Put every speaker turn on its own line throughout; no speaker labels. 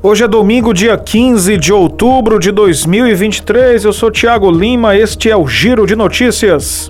Hoje é domingo, dia 15 de outubro de 2023. Eu sou Tiago Lima, este é o Giro de Notícias.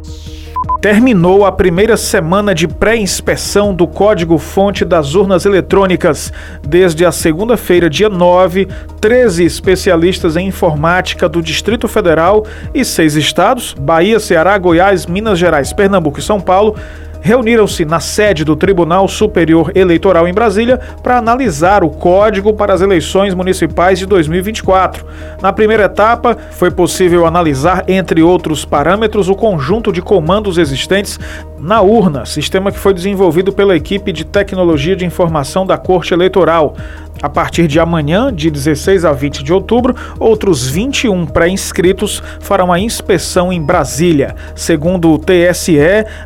Terminou a primeira semana de pré-inspeção do código-fonte das urnas eletrônicas. Desde a segunda-feira, dia 9, 13 especialistas em informática do Distrito Federal e seis estados Bahia, Ceará, Goiás, Minas Gerais, Pernambuco e São Paulo reuniram-se na sede do Tribunal Superior Eleitoral em Brasília para analisar o código para as eleições municipais de 2024. Na primeira etapa, foi possível analisar, entre outros parâmetros, o conjunto de comandos existentes na urna, sistema que foi desenvolvido pela equipe de tecnologia de informação da Corte Eleitoral. A partir de amanhã, de 16 a 20 de outubro, outros 21 pré-inscritos farão a inspeção em Brasília. Segundo o TSE,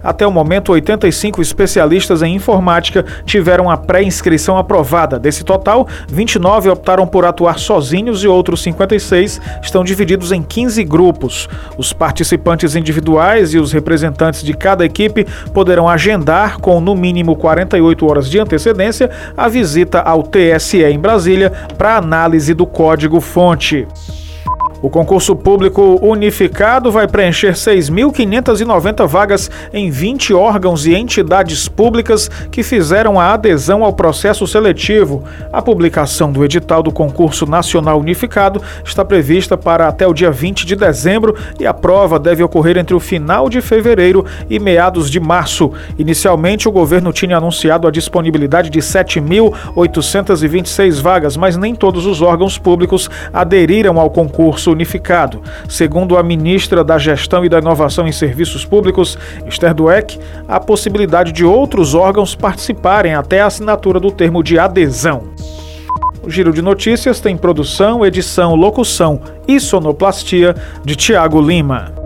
até o momento, 85 especialistas em informática tiveram a pré-inscrição aprovada. Desse total, 29 optaram por atuar sozinhos e outros 56 estão divididos em 15 grupos. Os participantes individuais e os representantes de cada equipe poderão agendar, com no mínimo 48 horas de antecedência, a visita ao TSE em Brasília para análise do código-fonte. O concurso público unificado vai preencher 6.590 vagas em 20 órgãos e entidades públicas que fizeram a adesão ao processo seletivo. A publicação do edital do concurso nacional unificado está prevista para até o dia 20 de dezembro e a prova deve ocorrer entre o final de fevereiro e meados de março. Inicialmente, o governo tinha anunciado a disponibilidade de 7.826 vagas, mas nem todos os órgãos públicos aderiram ao concurso unificado. Segundo a ministra da Gestão e da Inovação em Serviços Públicos, Esther Dueck, a possibilidade de outros órgãos participarem até a assinatura do termo de adesão. O Giro de Notícias tem produção, edição, locução e sonoplastia de Tiago Lima.